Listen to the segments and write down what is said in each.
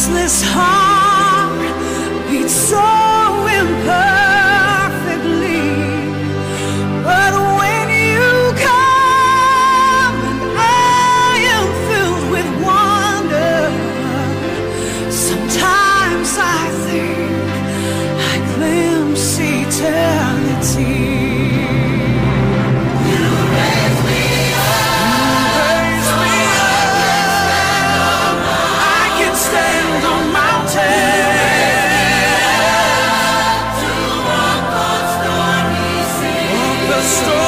restless heart beats so story.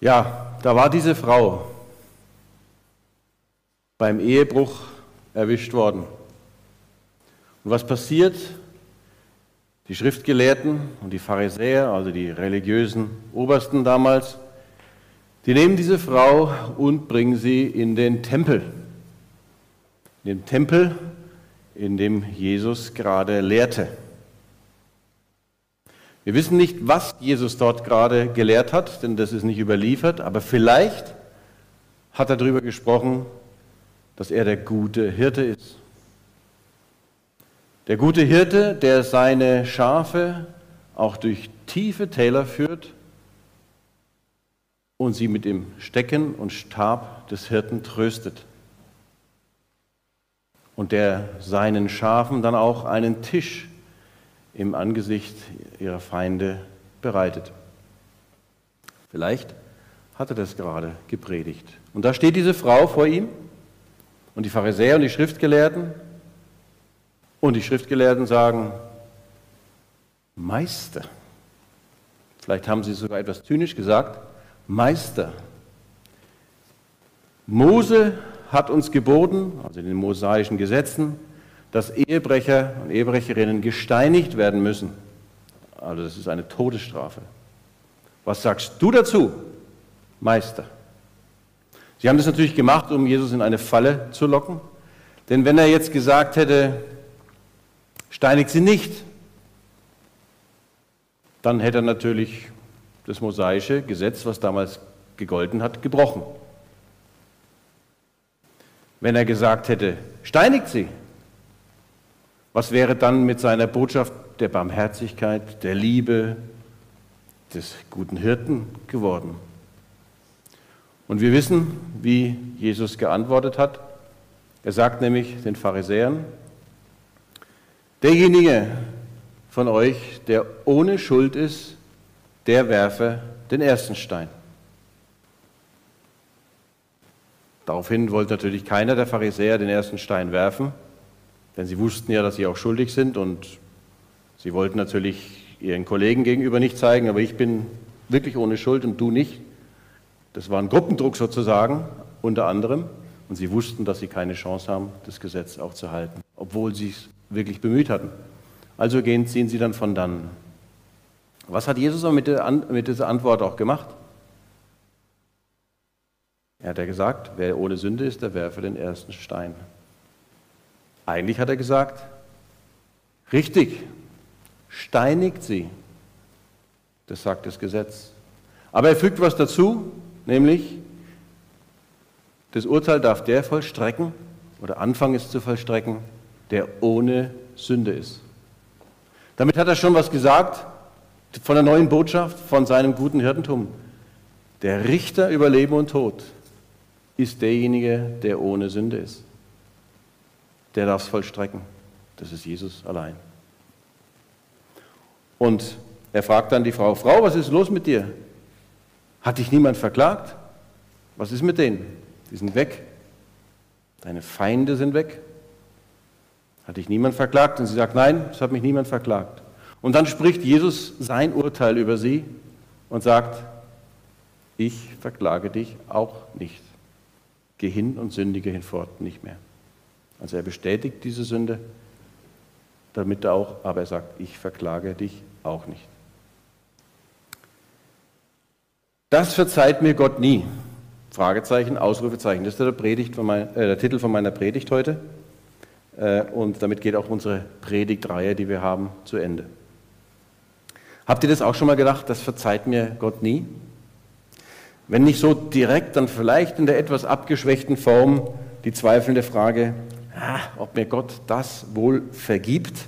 Ja, da war diese Frau beim Ehebruch erwischt worden. Und was passiert? Die Schriftgelehrten und die Pharisäer, also die religiösen Obersten damals, die nehmen diese Frau und bringen sie in den Tempel. In den Tempel, in dem Jesus gerade lehrte. Wir wissen nicht, was Jesus dort gerade gelehrt hat, denn das ist nicht überliefert, aber vielleicht hat er darüber gesprochen, dass er der gute Hirte ist. Der gute Hirte, der seine Schafe auch durch tiefe Täler führt und sie mit dem Stecken und Stab des Hirten tröstet. Und der seinen Schafen dann auch einen Tisch im Angesicht ihrer Feinde bereitet. Vielleicht hat er das gerade gepredigt. Und da steht diese Frau vor ihm und die Pharisäer und die Schriftgelehrten. Und die Schriftgelehrten sagen, Meister. Vielleicht haben sie sogar etwas zynisch gesagt, Meister. Mose hat uns geboten, also in den mosaischen Gesetzen, dass Ehebrecher und Ehebrecherinnen gesteinigt werden müssen. Also das ist eine Todesstrafe. Was sagst du dazu, Meister? Sie haben das natürlich gemacht, um Jesus in eine Falle zu locken. Denn wenn er jetzt gesagt hätte, steinigt sie nicht, dann hätte er natürlich das mosaische Gesetz, was damals gegolten hat, gebrochen. Wenn er gesagt hätte, steinigt sie, was wäre dann mit seiner Botschaft der Barmherzigkeit, der Liebe, des guten Hirten geworden? Und wir wissen, wie Jesus geantwortet hat. Er sagt nämlich den Pharisäern, derjenige von euch, der ohne Schuld ist, der werfe den ersten Stein. Daraufhin wollte natürlich keiner der Pharisäer den ersten Stein werfen, denn sie wussten ja, dass sie auch schuldig sind und sie wollten natürlich ihren Kollegen gegenüber nicht zeigen, aber ich bin wirklich ohne Schuld und du nicht. Das war ein Gruppendruck sozusagen, unter anderem. Und sie wussten, dass sie keine Chance haben, das Gesetz auch zu halten, obwohl sie es wirklich bemüht hatten. Also gehen, ziehen sie dann von dann. Was hat Jesus aber mit, der, mit dieser Antwort auch gemacht? Er hat ja gesagt, wer ohne Sünde ist, der werfe den ersten Stein. Eigentlich hat er gesagt, richtig, steinigt sie. Das sagt das Gesetz. Aber er fügt was dazu, nämlich, das Urteil darf der vollstrecken oder anfangen es zu vollstrecken, der ohne Sünde ist. Damit hat er schon was gesagt von der neuen Botschaft, von seinem guten Hirtentum. Der Richter über Leben und Tod ist derjenige, der ohne Sünde ist. Der darf es vollstrecken. Das ist Jesus allein. Und er fragt dann die Frau, Frau, was ist los mit dir? Hat dich niemand verklagt? Was ist mit denen? Die sind weg. Deine Feinde sind weg. Hat dich niemand verklagt? Und sie sagt, nein, es hat mich niemand verklagt. Und dann spricht Jesus sein Urteil über sie und sagt, ich verklage dich auch nicht. Geh hin und sündige hinfort nicht mehr. Also er bestätigt diese Sünde, damit er auch, aber er sagt, ich verklage dich auch nicht. Das verzeiht mir Gott nie. Fragezeichen, Ausrufezeichen. Das ist der, Predigt von mein, äh, der Titel von meiner Predigt heute. Äh, und damit geht auch unsere Predigtreihe, die wir haben, zu Ende. Habt ihr das auch schon mal gedacht? Das verzeiht mir Gott nie? Wenn nicht so direkt, dann vielleicht in der etwas abgeschwächten Form die zweifelnde Frage, ah, ob mir Gott das wohl vergibt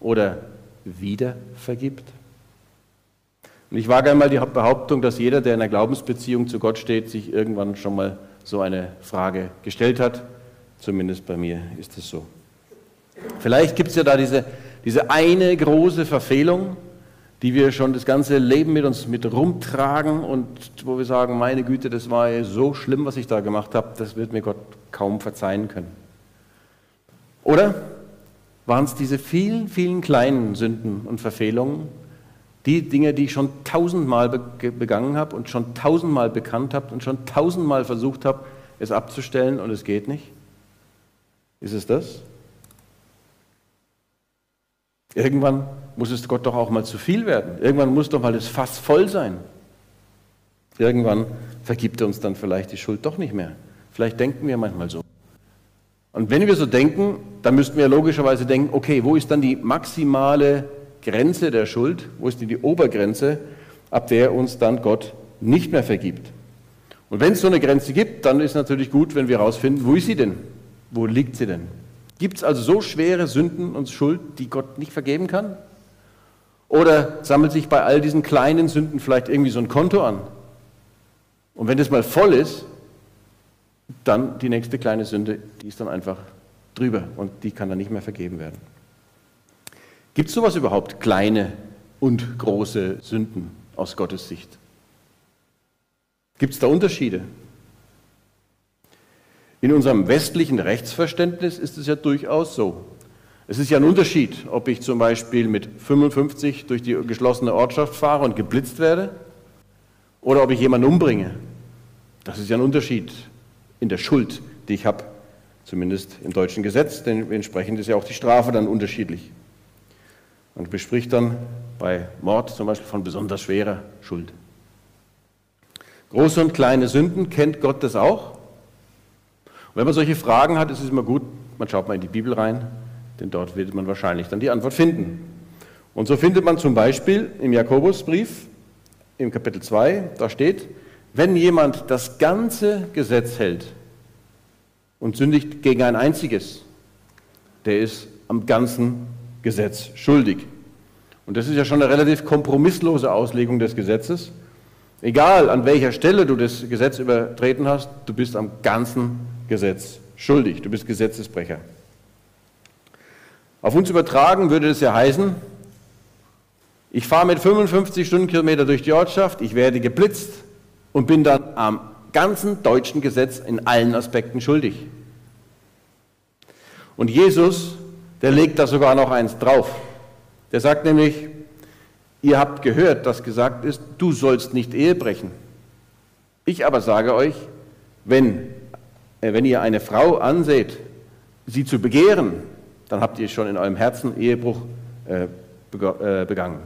oder wieder vergibt. Und ich wage einmal die Behauptung, dass jeder, der in einer Glaubensbeziehung zu Gott steht, sich irgendwann schon mal so eine Frage gestellt hat. Zumindest bei mir ist es so. Vielleicht gibt es ja da diese, diese eine große Verfehlung, die wir schon das ganze Leben mit uns mit rumtragen und wo wir sagen, meine Güte, das war so schlimm, was ich da gemacht habe, das wird mir Gott kaum verzeihen können. Oder waren es diese vielen, vielen kleinen Sünden und Verfehlungen, die Dinge, die ich schon tausendmal begangen habe und schon tausendmal bekannt habe und schon tausendmal versucht habe, es abzustellen und es geht nicht? Ist es das? Irgendwann muss es Gott doch auch mal zu viel werden. Irgendwann muss doch mal das Fass voll sein. Irgendwann vergibt er uns dann vielleicht die Schuld doch nicht mehr. Vielleicht denken wir manchmal so. Und wenn wir so denken, dann müssten wir logischerweise denken, okay, wo ist dann die maximale Grenze der Schuld? Wo ist die Obergrenze, ab der uns dann Gott nicht mehr vergibt? Und wenn es so eine Grenze gibt, dann ist natürlich gut, wenn wir herausfinden, wo ist sie denn? Wo liegt sie denn? Gibt es also so schwere Sünden und Schuld, die Gott nicht vergeben kann? Oder sammelt sich bei all diesen kleinen Sünden vielleicht irgendwie so ein Konto an? Und wenn das mal voll ist, dann die nächste kleine Sünde, die ist dann einfach drüber und die kann dann nicht mehr vergeben werden. Gibt es sowas überhaupt, kleine und große Sünden aus Gottes Sicht? Gibt es da Unterschiede? In unserem westlichen Rechtsverständnis ist es ja durchaus so. Es ist ja ein Unterschied, ob ich zum Beispiel mit 55 durch die geschlossene Ortschaft fahre und geblitzt werde oder ob ich jemanden umbringe. Das ist ja ein Unterschied in der Schuld, die ich habe, zumindest im deutschen Gesetz, denn entsprechend ist ja auch die Strafe dann unterschiedlich. Man bespricht dann bei Mord zum Beispiel von besonders schwerer Schuld. Große und kleine Sünden kennt Gott das auch. Und wenn man solche Fragen hat, ist es immer gut, man schaut mal in die Bibel rein, denn dort wird man wahrscheinlich dann die Antwort finden. Und so findet man zum Beispiel im Jakobusbrief im Kapitel 2, da steht, wenn jemand das ganze Gesetz hält und sündigt gegen ein einziges, der ist am ganzen Gesetz schuldig. Und das ist ja schon eine relativ kompromisslose Auslegung des Gesetzes. Egal an welcher Stelle du das Gesetz übertreten hast, du bist am ganzen Gesetz schuldig, du bist Gesetzesbrecher. Auf uns übertragen würde das ja heißen, ich fahre mit 55 Stundenkilometer durch die Ortschaft, ich werde geblitzt und bin dann am ganzen deutschen Gesetz in allen Aspekten schuldig. Und Jesus, der legt da sogar noch eins drauf. Der sagt nämlich, ihr habt gehört, dass gesagt ist, du sollst nicht Ehe brechen. Ich aber sage euch, wenn äh, wenn ihr eine Frau anseht, sie zu begehren, dann habt ihr schon in eurem Herzen Ehebruch äh, äh, begangen.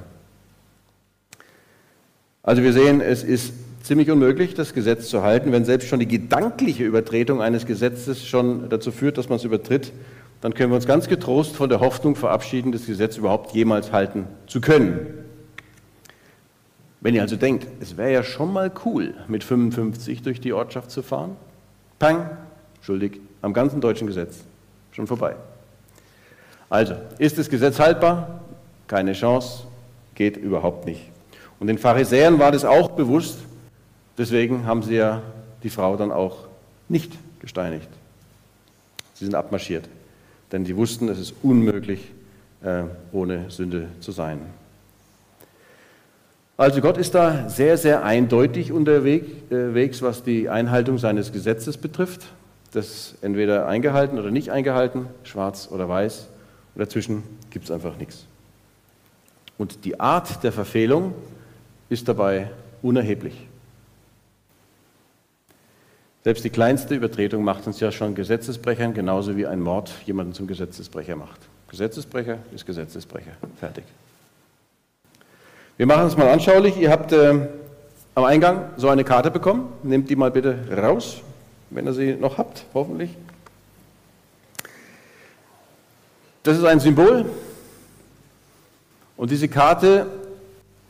Also wir sehen, es ist ziemlich unmöglich, das Gesetz zu halten. Wenn selbst schon die gedankliche Übertretung eines Gesetzes schon dazu führt, dass man es übertritt, dann können wir uns ganz getrost von der Hoffnung verabschieden, das Gesetz überhaupt jemals halten zu können. Wenn ihr also denkt, es wäre ja schon mal cool, mit 55 durch die Ortschaft zu fahren, pang, schuldig, am ganzen deutschen Gesetz, schon vorbei. Also, ist das Gesetz haltbar? Keine Chance, geht überhaupt nicht. Und den Pharisäern war das auch bewusst, deswegen haben sie ja die Frau dann auch nicht gesteinigt. Sie sind abmarschiert, denn sie wussten, es ist unmöglich, äh, ohne Sünde zu sein. Also Gott ist da sehr, sehr eindeutig unterwegs, was die Einhaltung seines Gesetzes betrifft. Das entweder eingehalten oder nicht eingehalten, schwarz oder weiß. Und dazwischen gibt es einfach nichts. Und die Art der Verfehlung ist dabei unerheblich. Selbst die kleinste Übertretung macht uns ja schon Gesetzesbrechern, genauso wie ein Mord jemanden zum Gesetzesbrecher macht. Gesetzesbrecher ist Gesetzesbrecher. Fertig. Wir machen es mal anschaulich. Ihr habt äh, am Eingang so eine Karte bekommen. Nehmt die mal bitte raus, wenn ihr sie noch habt, hoffentlich. Das ist ein Symbol. Und diese Karte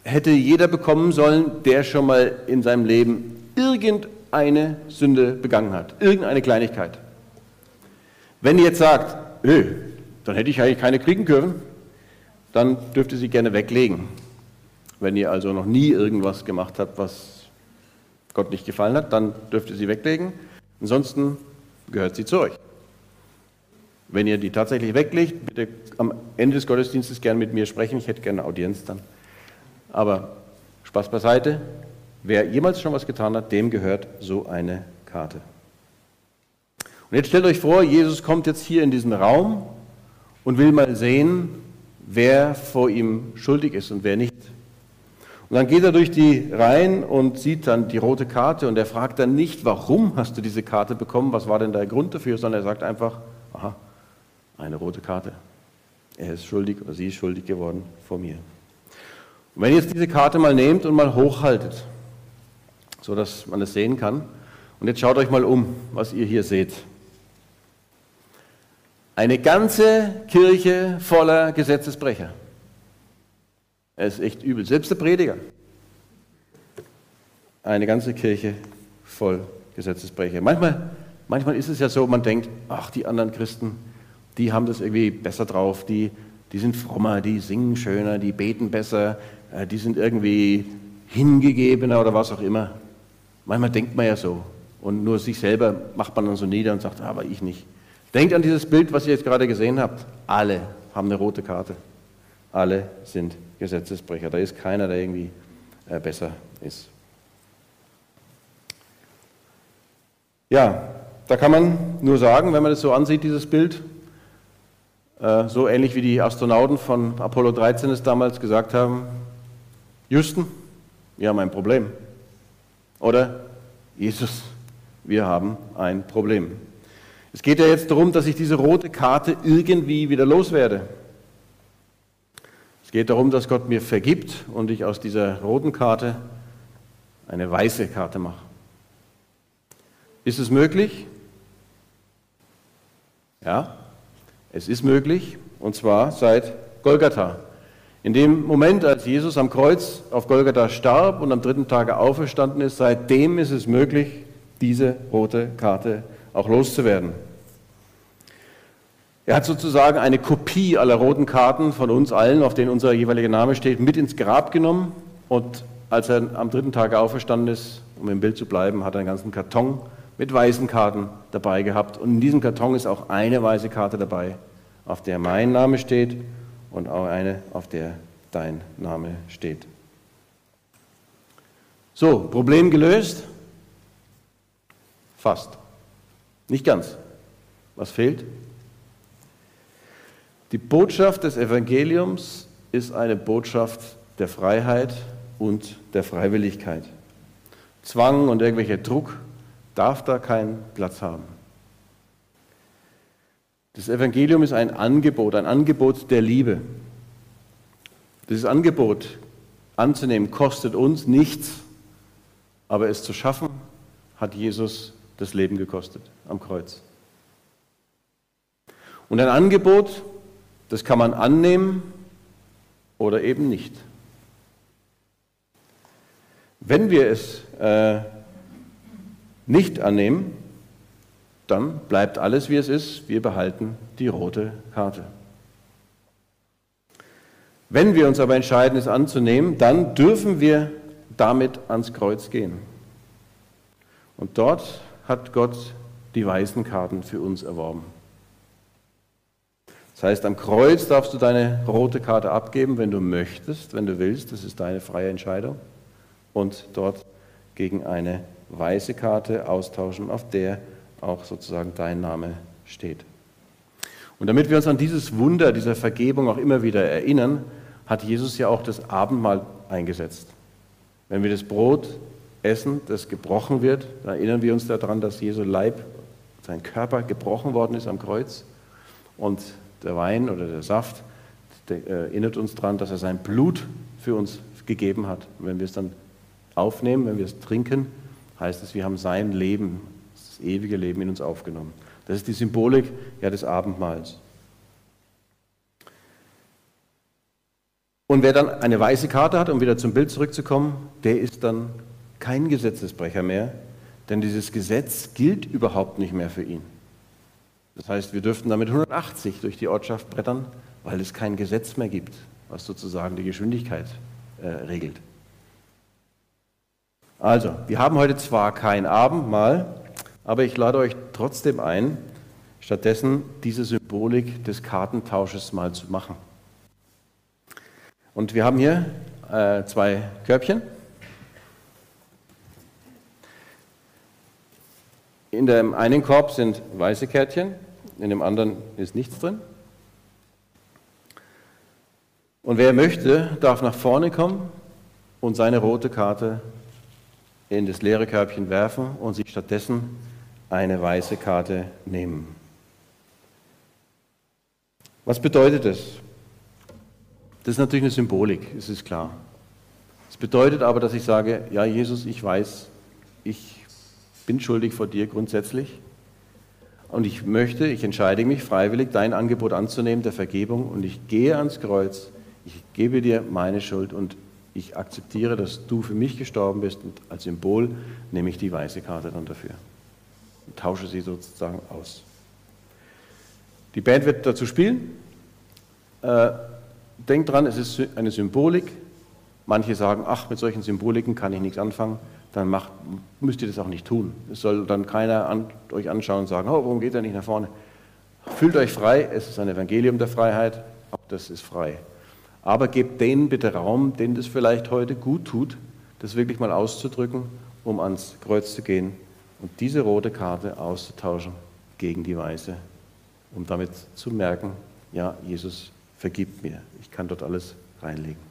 hätte jeder bekommen sollen, der schon mal in seinem Leben irgendeine Sünde begangen hat. Irgendeine Kleinigkeit. Wenn ihr jetzt sagt, dann hätte ich eigentlich keine kriegen können, dann dürft ihr sie gerne weglegen. Wenn ihr also noch nie irgendwas gemacht habt, was Gott nicht gefallen hat, dann dürft ihr sie weglegen. Ansonsten gehört sie zu euch. Wenn ihr die tatsächlich weglegt, bitte am Ende des Gottesdienstes gerne mit mir sprechen. Ich hätte gerne eine Audienz dann. Aber Spaß beiseite. Wer jemals schon was getan hat, dem gehört so eine Karte. Und jetzt stellt euch vor, Jesus kommt jetzt hier in diesen Raum und will mal sehen, wer vor ihm schuldig ist und wer nicht. Und dann geht er durch die Reihen und sieht dann die rote Karte und er fragt dann nicht, warum hast du diese Karte bekommen, was war denn der Grund dafür, sondern er sagt einfach, aha, eine rote Karte. Er ist schuldig oder sie ist schuldig geworden vor mir. Und wenn ihr jetzt diese Karte mal nehmt und mal hochhaltet, so dass man es sehen kann, und jetzt schaut euch mal um, was ihr hier seht. Eine ganze Kirche voller Gesetzesbrecher. Es ist echt übel. Selbst der Prediger. Eine ganze Kirche voll Gesetzesbrecher. Manchmal, manchmal ist es ja so, man denkt, ach, die anderen Christen, die haben das irgendwie besser drauf, die, die sind frommer, die singen schöner, die beten besser, äh, die sind irgendwie hingegebener oder was auch immer. Manchmal denkt man ja so. Und nur sich selber macht man dann so nieder und sagt, ah, aber ich nicht. Denkt an dieses Bild, was ihr jetzt gerade gesehen habt. Alle haben eine rote Karte. Alle sind Gesetzesbrecher. Da ist keiner, der irgendwie äh, besser ist. Ja, da kann man nur sagen, wenn man das so ansieht, dieses Bild, äh, so ähnlich wie die Astronauten von Apollo 13 es damals gesagt haben, Houston, wir haben ein Problem. Oder Jesus, wir haben ein Problem. Es geht ja jetzt darum, dass ich diese rote Karte irgendwie wieder loswerde. Es geht darum, dass Gott mir vergibt und ich aus dieser roten Karte eine weiße Karte mache. Ist es möglich? Ja, es ist möglich, und zwar seit Golgatha. In dem Moment, als Jesus am Kreuz auf Golgatha starb und am dritten Tage auferstanden ist, seitdem ist es möglich, diese rote Karte auch loszuwerden. Er hat sozusagen eine Kopie aller roten Karten von uns allen, auf denen unser jeweiliger Name steht, mit ins Grab genommen. Und als er am dritten Tag auferstanden ist, um im Bild zu bleiben, hat er einen ganzen Karton mit weißen Karten dabei gehabt. Und in diesem Karton ist auch eine weiße Karte dabei, auf der mein Name steht und auch eine, auf der dein Name steht. So, Problem gelöst? Fast. Nicht ganz. Was fehlt? Die Botschaft des Evangeliums ist eine Botschaft der Freiheit und der Freiwilligkeit. Zwang und irgendwelcher Druck darf da keinen Platz haben. Das Evangelium ist ein Angebot, ein Angebot der Liebe. Dieses Angebot anzunehmen kostet uns nichts, aber es zu schaffen hat Jesus das Leben gekostet am Kreuz. Und ein Angebot, das kann man annehmen oder eben nicht. Wenn wir es äh, nicht annehmen, dann bleibt alles wie es ist. Wir behalten die rote Karte. Wenn wir uns aber entscheiden, es anzunehmen, dann dürfen wir damit ans Kreuz gehen. Und dort hat Gott die weißen Karten für uns erworben. Das heißt, am Kreuz darfst du deine rote Karte abgeben, wenn du möchtest, wenn du willst, das ist deine freie Entscheidung, und dort gegen eine weiße Karte austauschen, auf der auch sozusagen dein Name steht. Und damit wir uns an dieses Wunder dieser Vergebung auch immer wieder erinnern, hat Jesus ja auch das Abendmahl eingesetzt. Wenn wir das Brot essen, das gebrochen wird, dann erinnern wir uns daran, dass Jesu Leib, sein Körper gebrochen worden ist am Kreuz. Und der Wein oder der Saft der erinnert uns daran, dass er sein Blut für uns gegeben hat. Und wenn wir es dann aufnehmen, wenn wir es trinken, heißt es, wir haben sein Leben, das ewige Leben in uns aufgenommen. Das ist die Symbolik ja, des Abendmahls. Und wer dann eine weiße Karte hat, um wieder zum Bild zurückzukommen, der ist dann kein Gesetzesbrecher mehr, denn dieses Gesetz gilt überhaupt nicht mehr für ihn. Das heißt, wir dürften damit 180 durch die Ortschaft brettern, weil es kein Gesetz mehr gibt, was sozusagen die Geschwindigkeit äh, regelt. Also, wir haben heute zwar kein Abendmahl, aber ich lade euch trotzdem ein, stattdessen diese Symbolik des Kartentausches mal zu machen. Und wir haben hier äh, zwei Körbchen. In dem einen Korb sind weiße Kärtchen, in dem anderen ist nichts drin. Und wer möchte, darf nach vorne kommen und seine rote Karte in das leere Körbchen werfen und sich stattdessen eine weiße Karte nehmen. Was bedeutet das? Das ist natürlich eine Symbolik, es ist klar. Es bedeutet aber, dass ich sage, ja Jesus, ich weiß, ich bin schuldig vor dir grundsätzlich und ich möchte, ich entscheide mich freiwillig, dein Angebot anzunehmen der Vergebung und ich gehe ans Kreuz, ich gebe dir meine Schuld und ich akzeptiere, dass du für mich gestorben bist und als Symbol nehme ich die weiße Karte dann dafür tausche sie sozusagen aus. Die Band wird dazu spielen. Äh, denkt dran, es ist eine Symbolik. Manche sagen, ach, mit solchen Symboliken kann ich nichts anfangen. Dann macht, müsst ihr das auch nicht tun. Es soll dann keiner an, euch anschauen und sagen, oh, warum geht er nicht nach vorne? Fühlt euch frei, es ist ein Evangelium der Freiheit, auch das ist frei. Aber gebt denen bitte Raum, denen das vielleicht heute gut tut, das wirklich mal auszudrücken, um ans Kreuz zu gehen und diese rote Karte auszutauschen gegen die weiße, um damit zu merken, ja, Jesus vergib mir. Ich kann dort alles reinlegen.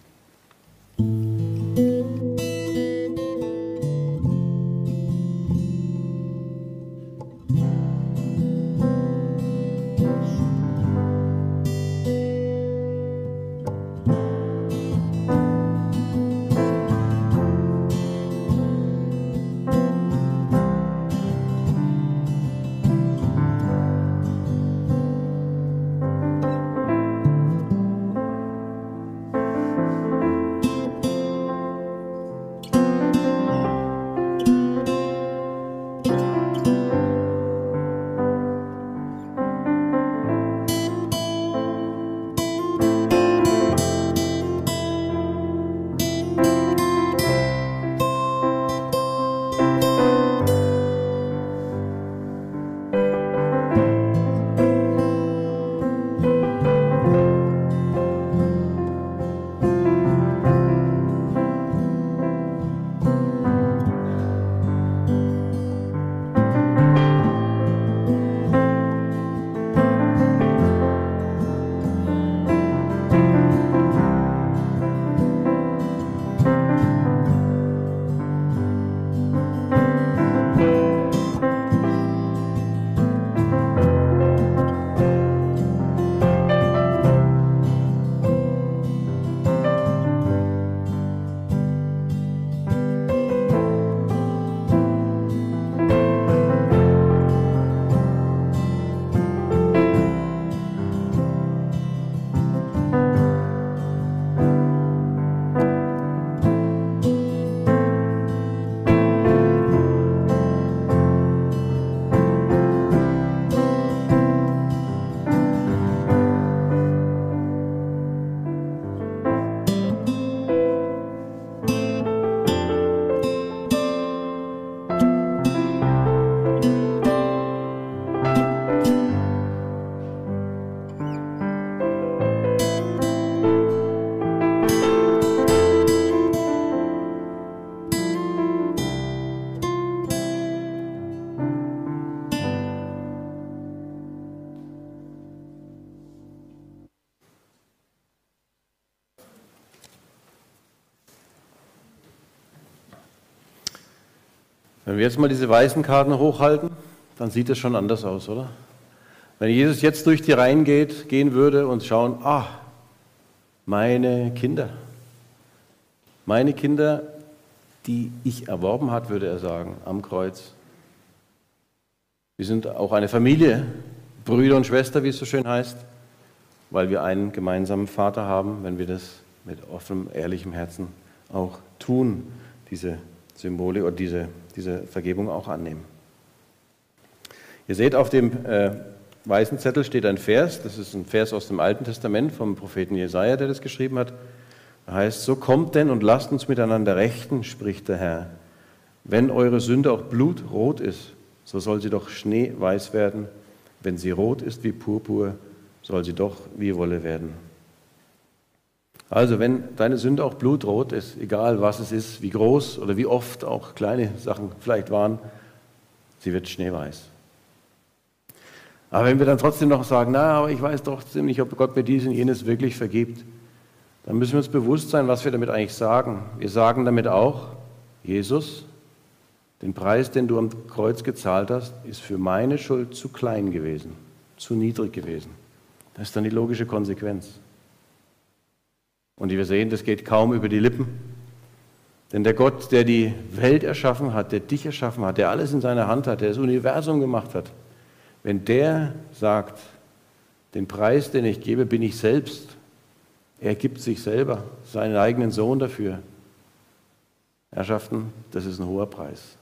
Wenn wir jetzt mal diese weißen Karten hochhalten, dann sieht es schon anders aus, oder? Wenn Jesus jetzt durch die Reihen geht, gehen würde und schauen, ah, meine Kinder, meine Kinder, die ich erworben hat, würde er sagen, am Kreuz. Wir sind auch eine Familie, Brüder und Schwester, wie es so schön heißt, weil wir einen gemeinsamen Vater haben, wenn wir das mit offenem, ehrlichem Herzen auch tun, diese Symbole oder diese, diese Vergebung auch annehmen. Ihr seht, auf dem äh, weißen Zettel steht ein Vers, das ist ein Vers aus dem Alten Testament vom Propheten Jesaja, der das geschrieben hat. Da heißt: So kommt denn und lasst uns miteinander rechten, spricht der Herr. Wenn eure Sünde auch blutrot ist, so soll sie doch schneeweiß werden. Wenn sie rot ist wie Purpur, soll sie doch wie Wolle werden. Also, wenn deine Sünde auch blutrot ist, egal was es ist, wie groß oder wie oft auch kleine Sachen vielleicht waren, sie wird schneeweiß. Aber wenn wir dann trotzdem noch sagen, na, aber ich weiß doch ziemlich, ob Gott mir dies und jenes wirklich vergibt, dann müssen wir uns bewusst sein, was wir damit eigentlich sagen. Wir sagen damit auch, Jesus, den Preis, den du am Kreuz gezahlt hast, ist für meine Schuld zu klein gewesen, zu niedrig gewesen. Das ist dann die logische Konsequenz. Und wie wir sehen, das geht kaum über die Lippen. Denn der Gott, der die Welt erschaffen hat, der dich erschaffen hat, der alles in seiner Hand hat, der das Universum gemacht hat, wenn der sagt, den Preis, den ich gebe, bin ich selbst, er gibt sich selber, seinen eigenen Sohn dafür. Herrschaften, das ist ein hoher Preis.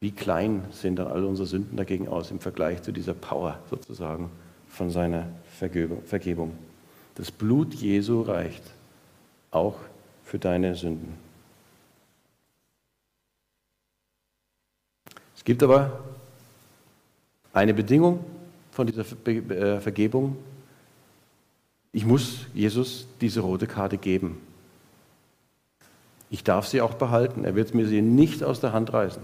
Wie klein sehen dann alle unsere Sünden dagegen aus im Vergleich zu dieser Power sozusagen von seiner Vergebung. Das Blut Jesu reicht auch für deine Sünden. Es gibt aber eine Bedingung von dieser äh, Vergebung. Ich muss Jesus diese rote Karte geben. Ich darf sie auch behalten. Er wird mir sie nicht aus der Hand reißen.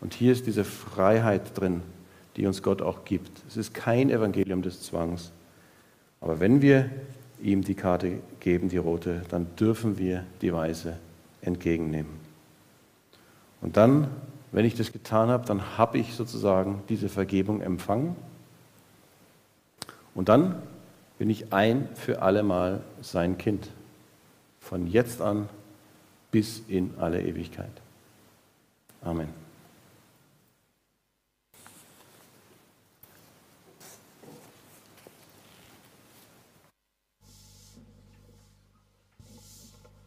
Und hier ist diese Freiheit drin, die uns Gott auch gibt. Es ist kein Evangelium des Zwangs. Aber wenn wir ihm die Karte geben, die rote, dann dürfen wir die weiße entgegennehmen. Und dann, wenn ich das getan habe, dann habe ich sozusagen diese Vergebung empfangen. Und dann bin ich ein für allemal sein Kind. Von jetzt an bis in alle Ewigkeit. Amen.